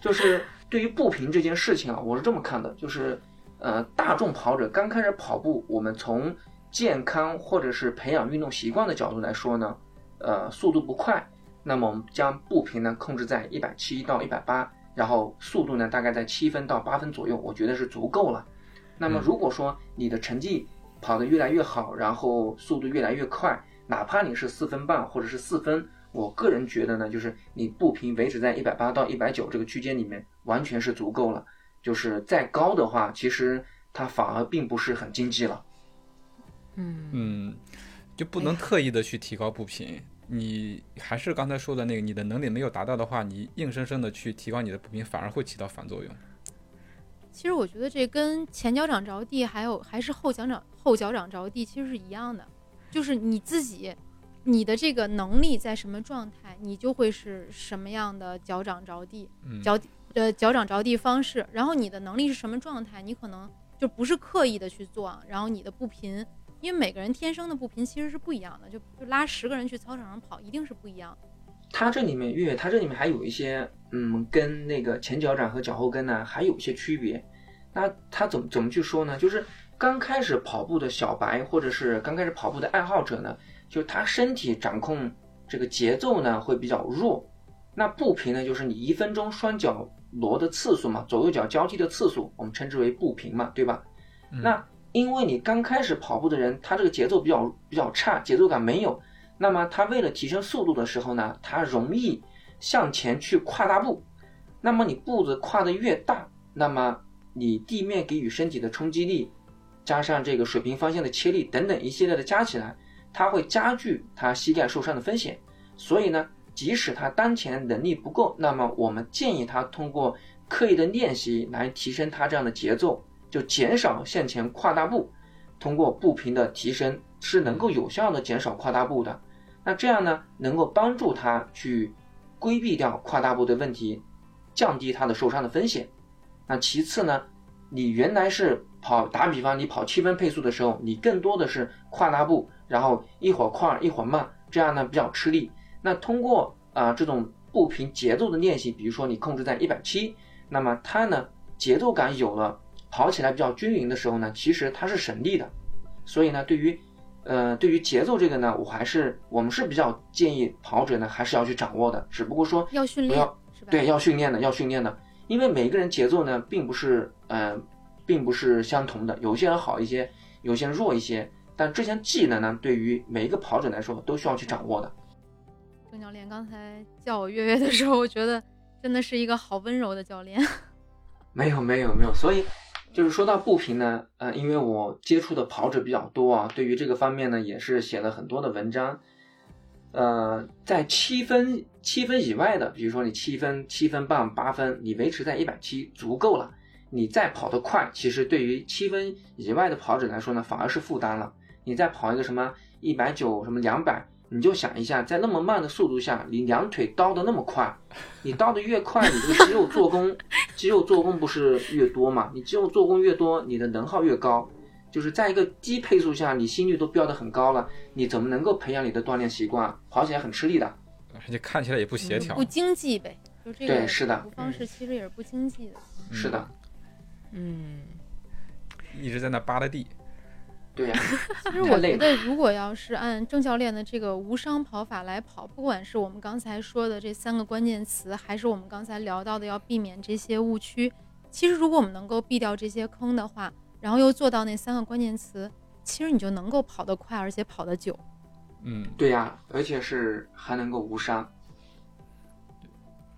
就是对于步频这件事情啊，我是这么看的，就是呃，大众跑者刚开始跑步，我们从健康或者是培养运动习惯的角度来说呢，呃，速度不快，那么我们将步频呢控制在一百七到一百八，然后速度呢大概在七分到八分左右，我觉得是足够了。那么如果说你的成绩跑得越来越好，然后速度越来越快，哪怕你是四分半或者是四分，我个人觉得呢，就是你步频维持在一百八到一百九这个区间里面，完全是足够了。就是再高的话，其实它反而并不是很经济了。嗯嗯，就不能特意的去提高步频。你还是刚才说的那个，你的能力没有达到的话，你硬生生的去提高你的步频，反而会起到反作用。其实我觉得这跟前脚掌着地，还有还是后脚掌后脚掌着地，其实是一样的。就是你自己，你的这个能力在什么状态，你就会是什么样的脚掌着地，嗯，脚呃脚掌着地方式。然后你的能力是什么状态，你可能就不是刻意的去做啊。然后你的步频，因为每个人天生的步频其实是不一样的，就就拉十个人去操场上跑，一定是不一样。它这里面月月，它这里面还有一些，嗯，跟那个前脚掌和脚后跟呢还有一些区别。那它怎么怎么去说呢？就是刚开始跑步的小白，或者是刚开始跑步的爱好者呢，就是他身体掌控这个节奏呢会比较弱。那步频呢，就是你一分钟双脚挪的次数嘛，左右脚交替的次数，我们称之为步频嘛，对吧？那因为你刚开始跑步的人，他这个节奏比较比较差，节奏感没有。那么他为了提升速度的时候呢，他容易向前去跨大步。那么你步子跨得越大，那么你地面给予身体的冲击力，加上这个水平方向的切力等等一系列的加起来，它会加剧他膝盖受伤的风险。所以呢，即使他当前能力不够，那么我们建议他通过刻意的练习来提升他这样的节奏，就减少向前跨大步。通过步频的提升，是能够有效的减少跨大步的。那这样呢，能够帮助他去规避掉跨大步的问题，降低他的受伤的风险。那其次呢，你原来是跑，打比方你跑七分配速的时候，你更多的是跨大步，然后一会儿快一会儿慢，这样呢比较吃力。那通过啊、这种步频节奏的练习，比如说你控制在一百七，那么它呢节奏感有了，跑起来比较均匀的时候呢，其实它是省力的。所以呢，对于呃，对于节奏这个呢，我还是我们是比较建议跑者呢还是要去掌握的，只不过说要训练？对要训练的，要训练的，因为每个人节奏呢并不是呃并不是相同的，有些人好一些，有些人弱一些，但这项技能呢，对于每一个跑者来说都需要去掌握的。郑教练刚才叫我月月的时候，我觉得真的是一个好温柔的教练。[LAUGHS] 没有没有没有，所以就是说到步频呢，呃，因为我接触的跑者比较多啊，对于这个方面呢，也是写了很多的文章。呃，在七分七分以外的，比如说你七分、七分半、八分，你维持在一百七足够了。你再跑得快，其实对于七分以外的跑者来说呢，反而是负担了。你再跑一个什么一百九、什么两百，你就想一下，在那么慢的速度下，你两腿刀的那么快，你刀的越快，你这个肌肉做工，肌肉做工不是越多嘛？你肌肉做工越多，你的能耗越高。就是在一个低配速下，你心率都飙得很高了，你怎么能够培养你的锻炼习惯？跑起来很吃力的。而且看起来也不协调不。经济呗，就这个对是的方式其实也是不经济的。是的，嗯，一直在那扒拉地。对呀、[LAUGHS] 其实我太累了觉得，如果要是按郑教练的这个无伤跑法来跑，不管是我们刚才说的这三个关键词，还是我们刚才聊到的要避免这些误区，其实如果我们能够避掉这些坑的话，然后又做到那三个关键词，其实你就能够跑得快，而且跑得久。嗯，对呀、而且是还能够无伤。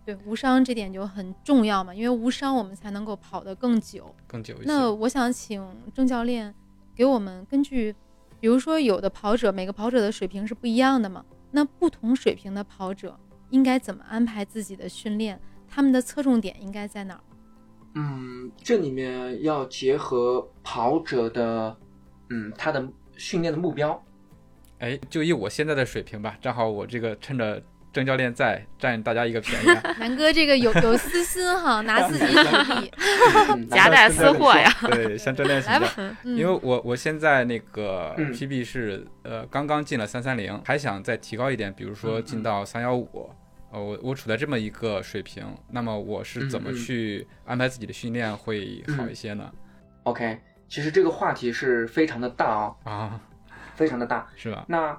对，无伤这点就很重要嘛，因为无伤我们才能够跑得更久。更久一些。那我想请郑教练给我们根据，比如说有的跑者每个跑者的水平是不一样的嘛，那不同水平的跑者应该怎么安排自己的训练？他们的侧重点应该在哪儿？嗯，这里面要结合跑者的嗯他的训练的目标。哎，就以我现在的水平吧，正好我这个趁着郑教练在，占大家一个便宜啊。[LAUGHS] 南哥这个有 [LAUGHS] 有私心哈，[LAUGHS] 拿自己举例，嗯夹带私货呀。对，像郑练请来。吧，嗯因为我我现在那个嗯 PB 是呃刚刚进了三三零，还想再提高一点，比如说嗯进到三幺五，呃我我处在这么一个水平，那么我是怎么去安排自己的训练会好一些呢？OK，其实这个话题是非常的大哦，啊，非常的大。是吧？那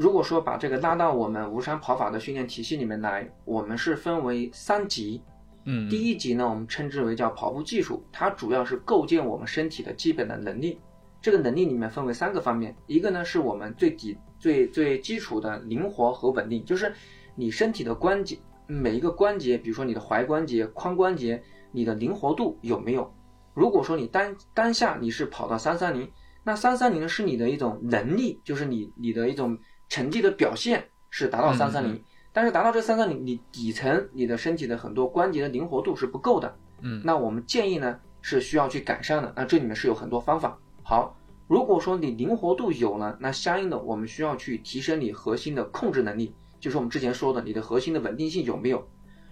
如果说把这个拉到我们无伤跑法的训练体系里面来，我们是分为三级。嗯，第一级呢，我们称之为叫跑步技术，它主要是构建我们身体的基本的能力。这个能力里面分为三个方面，一个呢是我们最底最最基础的灵活和稳定，就是你身体的关节每一个关节，比如说你的踝关节、髋关节，你的灵活度有没有？如果说你当当下你是跑到三三零，那三三零呢是你的一种能力，就是你你的一种成绩的表现是达到嗯三三零，但是达到这三三零，你底层你的身体的很多关节的灵活度是不够的。嗯那我们建议呢是需要去改善的。那这里面是有很多方法。好，如果说你灵活度有了，那相应的我们需要去提升你核心的控制能力，就是我们之前说的你的核心的稳定性有没有。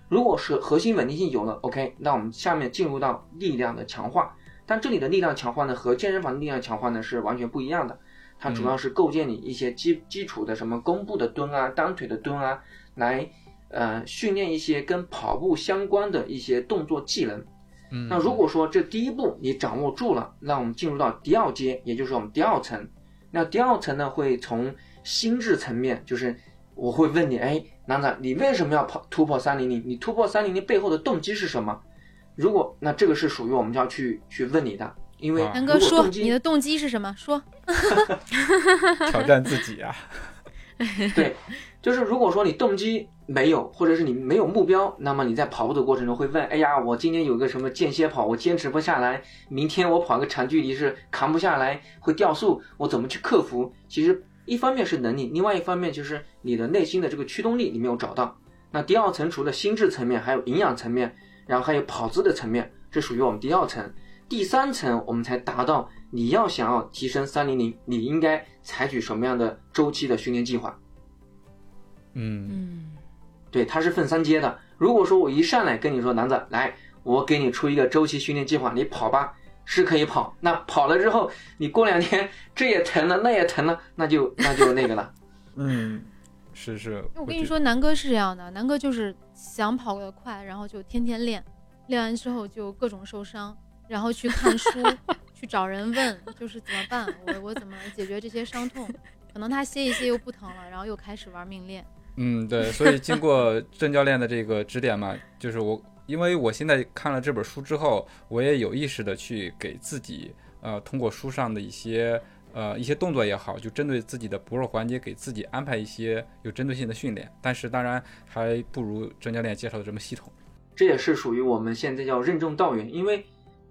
如果是核心稳定性有了，OK，那我们下面进入到力量的强化。但这里的力量强化呢，和健身房的力量强化呢是完全不一样的。它主要是构建你一些基基础的什么弓步的蹲啊、单腿的蹲啊，来呃训练一些跟跑步相关的一些动作技能。嗯，那如果说这第一步你掌握住了，那我们进入到第二阶，也就是我们第二层。那第二层呢，会从心智层面，就是我会问你，哎，男子，你为什么要跑突破三零零？你突破三零零背后的动机是什么？如果那这个是属于我们要去去问你的，因为啊南哥说你的动机是什么？说，[LAUGHS] 挑战自己啊，[LAUGHS] 对，就是如果说你动机没有，或者是你没有目标，那么你在跑步的过程中会问：哎呀，我今天有个什么间歇跑，我坚持不下来；明天我跑个长距离是扛不下来，会掉速，我怎么去克服？其实一方面是能力，另外一方面就是你的内心的这个驱动力你没有找到。那第二层除了心智层面，还有营养层面，然后还有跑姿的层面，这属于我们第二层。第三层我们才达到你要想要提升三零零，你应该采取什么样的周期的训练计划。嗯嗯，对，它是分三阶的。如果说我一上来跟你说，男子来，我给你出一个周期训练计划，你跑吧，是可以跑。那跑了之后，你过两天这也疼了，那也疼了，那就那就那个了。[LAUGHS] 嗯，是是，我跟你说，南哥是这样的，南哥就是想跑得快，然后就天天练，练完之后就各种受伤，然后去看书，[LAUGHS] 去找人问，就是怎么办，我我怎么解决这些伤痛？可能他歇一歇又不疼了，然后又开始玩命练。嗯，对，所以经过郑教练的这个指点嘛，就是我，因为我现在看了这本书之后，我也有意识的去给自己，呃，通过书上的一些，呃，一些动作也好，就针对自己的薄弱环节，给自己安排一些有针对性的训练。但是当然还不如郑教练介绍的这么系统。这也是属于我们现在叫任重道远，因为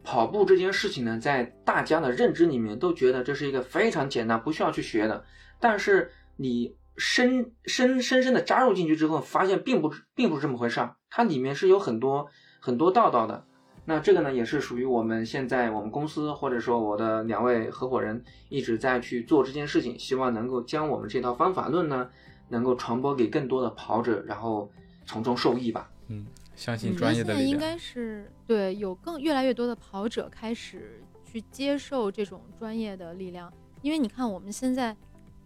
跑步这件事情呢，在大家的认知里面都觉得这是一个非常简单，不需要去学的。但是你深深深深的扎入进去之后，发现并不并不是这么回事儿，它里面是有很多很多道道的。那这个呢，也是属于我们现在我们公司或者说我的两位合伙人一直在去做这件事情，希望能够将我们这套方法论呢，能够传播给更多的跑者，然后从中受益吧。嗯相信专业的力量。现在应该是对有更越来越多的跑者开始去接受这种专业的力量，因为你看我们现在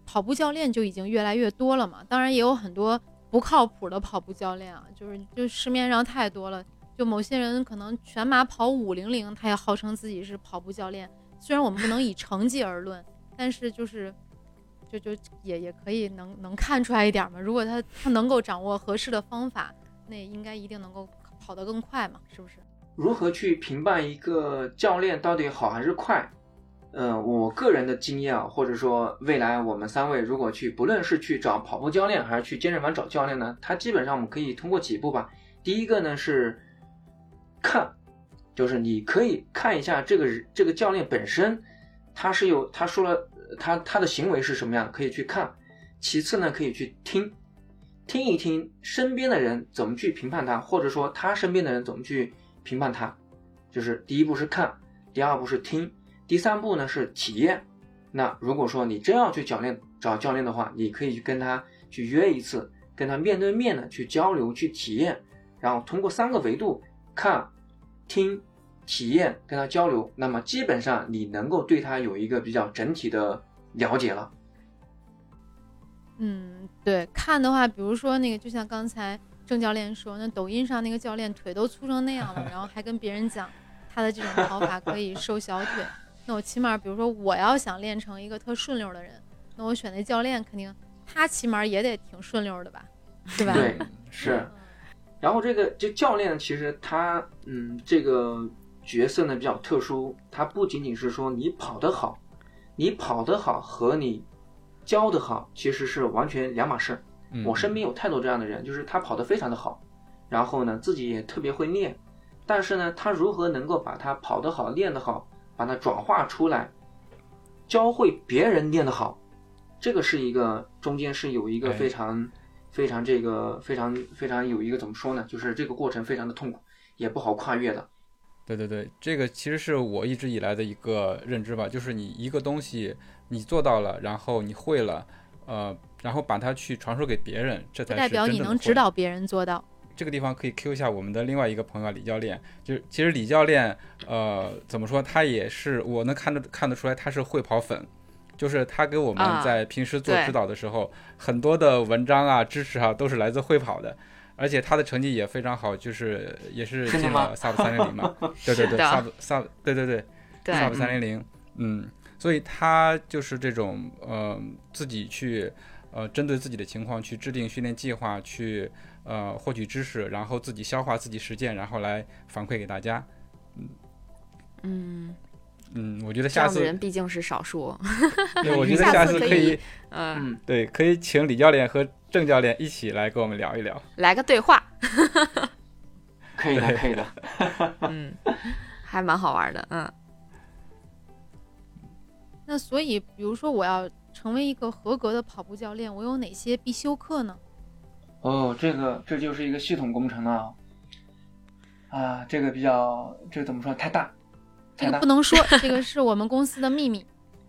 跑步教练就已经越来越多了嘛，当然也有很多不靠谱的跑步教练啊，就是就市面上太多了，就某些人可能全马跑五零零，他也号称自己是跑步教练，虽然我们不能以成绩而论，但是就是。就就也也可以能能看出来一点嘛。如果他他能够掌握合适的方法，那应该一定能够跑得更快嘛，是不是？如何去评判一个教练到底好还是快？呃，我个人的经验啊，或者说未来我们三位如果去，不论是去找跑步教练还是去健身房找教练呢，他基本上我们可以通过几步吧。第一个呢是看，就是你可以看一下这个人这个教练本身，他是有他说了他他的行为是什么样的，可以去看。其次呢，可以去听，听一听身边的人怎么去评判他，或者说他身边的人怎么去评判他。就是第一步是看，第二步是听，第三步呢是体验。那如果说你真要去教练找教练的话，你可以去跟他去约一次，跟他面对面的去交流、去体验，然后通过三个维度看、听、体验，跟他交流，那么基本上你能够对他有一个比较整体的了解了。嗯，对，看的话，比如说那个，就像刚才郑教练说，那抖音上那个教练腿都粗成那样了，然后还跟别人讲他的这种跑法可以瘦小腿。那我起码，比如说我要想练成一个特顺溜的人，那我选那教练肯定他起码也得挺顺溜的吧，是吧？对，是。然后这个这教练其实他嗯这个角色呢比较特殊，他不仅仅是说你跑得好，你跑得好和你教得好其实是完全两码事。嗯我身边有太多这样的人，就是他跑得非常的好，然后呢自己也特别会练，但是呢他如何能够把他跑得好、练得好，把它转化出来，教会别人练得好，这个是一个中间是有一个哎非常、非常这个非常非常有一个怎么说呢？就是这个过程非常的痛苦，也不好跨越的。对对对，这个其实是我一直以来的一个认知吧，就是你一个东西你做到了，然后你会了，呃，然后把它去传授给别人，这才是代表你能指导别人做到。这个地方可以 Q 一下我们的另外一个朋友啊李教练，就是其实李教练，呃，怎么说，他也是我能看得看得出来他是会跑粉，就是他给我们啊在平时做指导的时候，很多的文章啊、知识啊都是来自会跑的，而且他的成绩也非常好，就是也是进了 Sub 三零零嘛，对对对，Sub Sub 对对对对，，Sub 三零零，嗯，所以他就是这种呃自己去呃针对自己的情况去制定训练计划，去呃获取知识，然后自己消化、自己实践，然后来反馈给大家。嗯，嗯，我觉得下次，人毕竟是少数。对，[LAUGHS] 我觉得下下次可以可以，嗯，嗯，对，可以请李教练和郑教练一起来跟我们聊一聊。来个对话，[LAUGHS] 可以的，可以的。[LAUGHS] 嗯，还蛮好玩的。嗯，那所以，比如说我要成为一个合格的跑步教练，我有哪些必修课呢？哦，这个这就是一个系统工程啊啊！这个比较，这个怎么说？太大，太大这个不。能说，[LAUGHS] 这个是我们公司的秘密。[LAUGHS]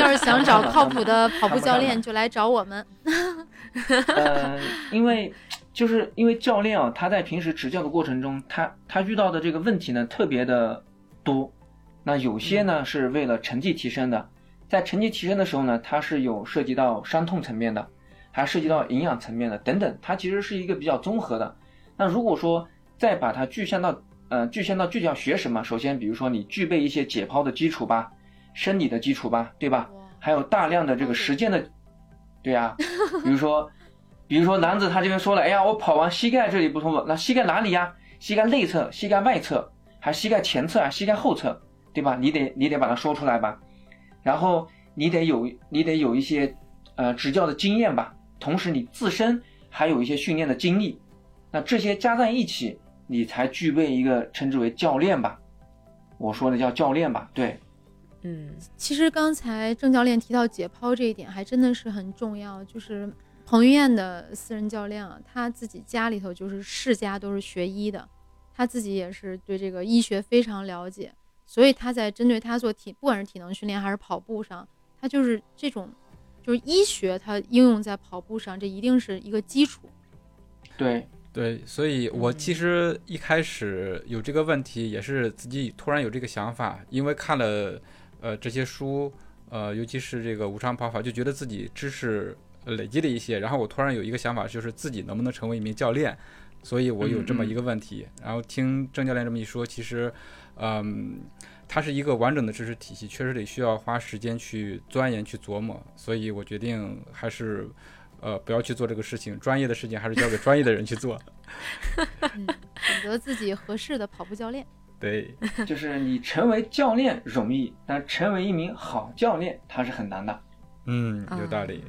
要是想找靠谱的跑步教练，就来找我们。呃，因为就是因为教练啊，他在平时执教的过程中，他他遇到的这个问题呢特别的多。那有些呢是为了成绩提升的，在成绩提升的时候呢，它是有涉及到伤痛层面的，还涉及到营养层面的等等，它其实是一个比较综合的。那如果说再把它具象到呃具象到具体要学什么，首先比如说你具备一些解剖的基础吧，生理的基础吧，对吧？还有大量的这个实践的，[LAUGHS] 对呀、比如说，比如说男子他这边说了，哎呀，我跑完膝盖这里不痛了，那膝盖哪里呀？膝盖内侧、膝盖外侧，还膝盖前侧啊、膝盖后侧，对吧？你得你得把它说出来吧，然后你得有你得有一些呃执教的经验吧，同时你自身还有一些训练的经历，那这些加在一起，你才具备一个称之为教练吧。我说的叫教练吧，对，嗯，其实刚才郑教练提到解剖这一点，还真的是很重要。就是彭于晏的私人教练啊，他自己家里头就是世家都是学医的，他自己也是对这个医学非常了解，所以他在针对他做体，不管是体能训练还是跑步上，他就是这种，就是医学，它应用在跑步上，这一定是一个基础。对，对，所以我嗯其实一开始有这个问题，也是自己突然有这个想法，因为看了呃这些书，呃，尤其是这个无伤跑法，就觉得自己知识呃累积了一些，然后我突然有一个想法，就是自己能不能成为一名教练，所以我有这么一个问题。然后听郑教练这么一说，其实，嗯，它是一个完整的知识体系，确实得需要花时间去钻研、去琢磨，所以我决定还是。呃，不要去做这个事情，专业的事情还是交给专业的人去做。嗯，选择自己合适的跑步教练。对，就是你成为教练容易，但成为一名好教练它是很难的。嗯，有道理。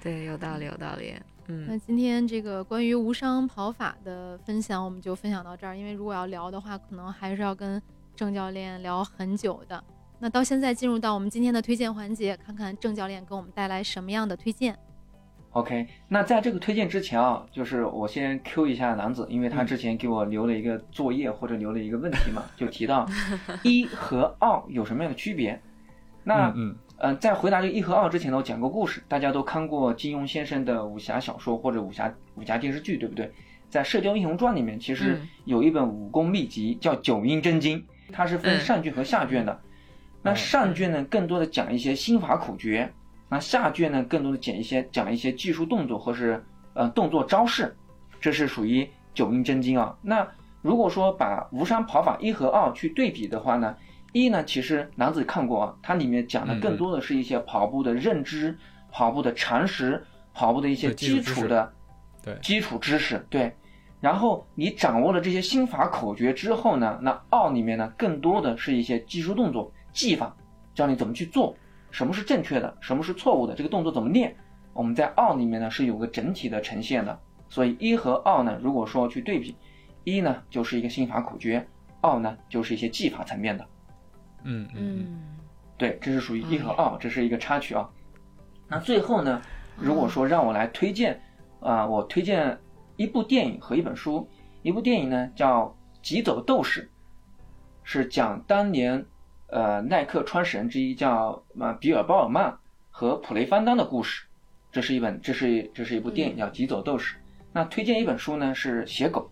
对，有道理，有道理。嗯那今天这个关于无伤跑法的分享，我们就分享到这儿。因为如果要聊的话，可能还是要跟郑教练聊很久的。那到现在进入到我们今天的推荐环节，看看郑教练给我们带来什么样的推荐。OK，那在这个推荐之前啊，就是我先 Q 一下男子，因为他嗯之前给我留了一个作业或者留了一个问题嘛，就提到一和二有什么样的区别？那嗯嗯呃，在回答这个一和二之前呢，我讲个故事，大家都看过金庸先生的武侠小说或者武侠武侠电视剧，对不对？在《射雕英雄传》里面，其实嗯有一本武功秘籍叫《九阴真经》，它是分嗯上卷和下卷的。那嗯上卷呢，更多的讲一些心法口诀；那下卷呢，更多的讲一些讲一些技术动作或是呃动作招式，这是属于九阴真经啊。那如果说把无伤跑法一和二去对比的话呢，一呢，其实男子看过啊，它里面讲的嗯更多的是一些跑步的认知、跑步的常识、跑步的一些基础的对基础知识，对。然后你掌握了这些心法口诀之后呢，那二里面呢，更多的是一些技术动作、技法，教你怎么去做，什么是正确的，什么是错误的，这个动作怎么练。我们在二里面呢是有个整体的呈现的，所以一和二呢，如果说去对比，一呢就是一个心法口诀，二呢就是一些技法层面的。嗯嗯对，这是属于一和二，这是一个插曲啊。那最后呢，如果说让我来推荐，啊、我推荐一部电影和一本书。一部电影呢叫《疾走斗士》，是讲当年呃耐克创始人之一叫呃比尔鲍尔曼和普雷方丹的故事。这是一本，这是这是一部电影叫《疾走斗士》。那推荐一本书呢是《写狗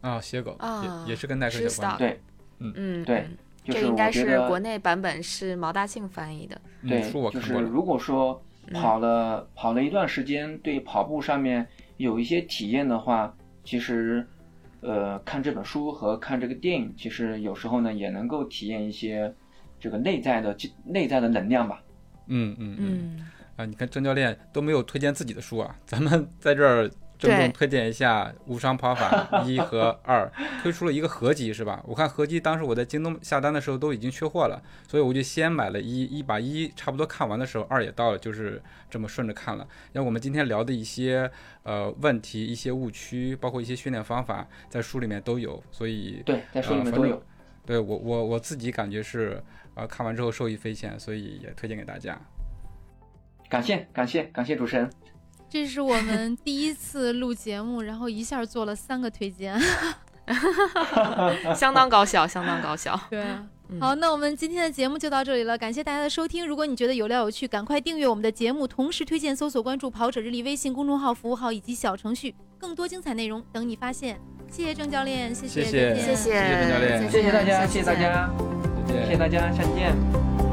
啊，写狗啊也也是跟耐克是有关的。对嗯嗯，对嗯就这应该是我觉得国内版本是毛大庆翻译的。对，就是。如果说跑了、跑了一段时间，对跑步上面有一些体验的话，其实，呃，看这本书和看这个电影，其实有时候呢也能够体验一些这个内在的内在的能量吧。嗯嗯嗯嗯，啊，你看郑教练都没有推荐自己的书啊，咱们在这儿郑重推荐一下《无伤跑法》一和二，推出了一个合集是吧？我看合集当时我在京东下单的时候都已经缺货了，所以我就先买了一，一把一差不多看完的时候，二也到了，就是这么顺着看了。然后我们今天聊的一些呃问题、一些误区，包括一些训练方法，在书里面都有，所以对，在书里面都有。对我我我自己感觉是呃看完之后受益匪浅，所以也推荐给大家。感谢感谢感谢主持人。这是我们第一次录节目，然后一下做了三个推荐。[LAUGHS] 相当高效，相当高效。对，嗯好，那我们今天的节目就到这里了，感谢大家的收听。如果你觉得有料有趣，赶快订阅我们的节目，同时推荐搜索关注“跑者日历”微信公众号、服务号以及小程序，更多精彩内容等你发现。谢谢郑教练，谢谢谢谢谢谢谢郑教练谢谢大家，谢谢大家，谢谢大家，下期见。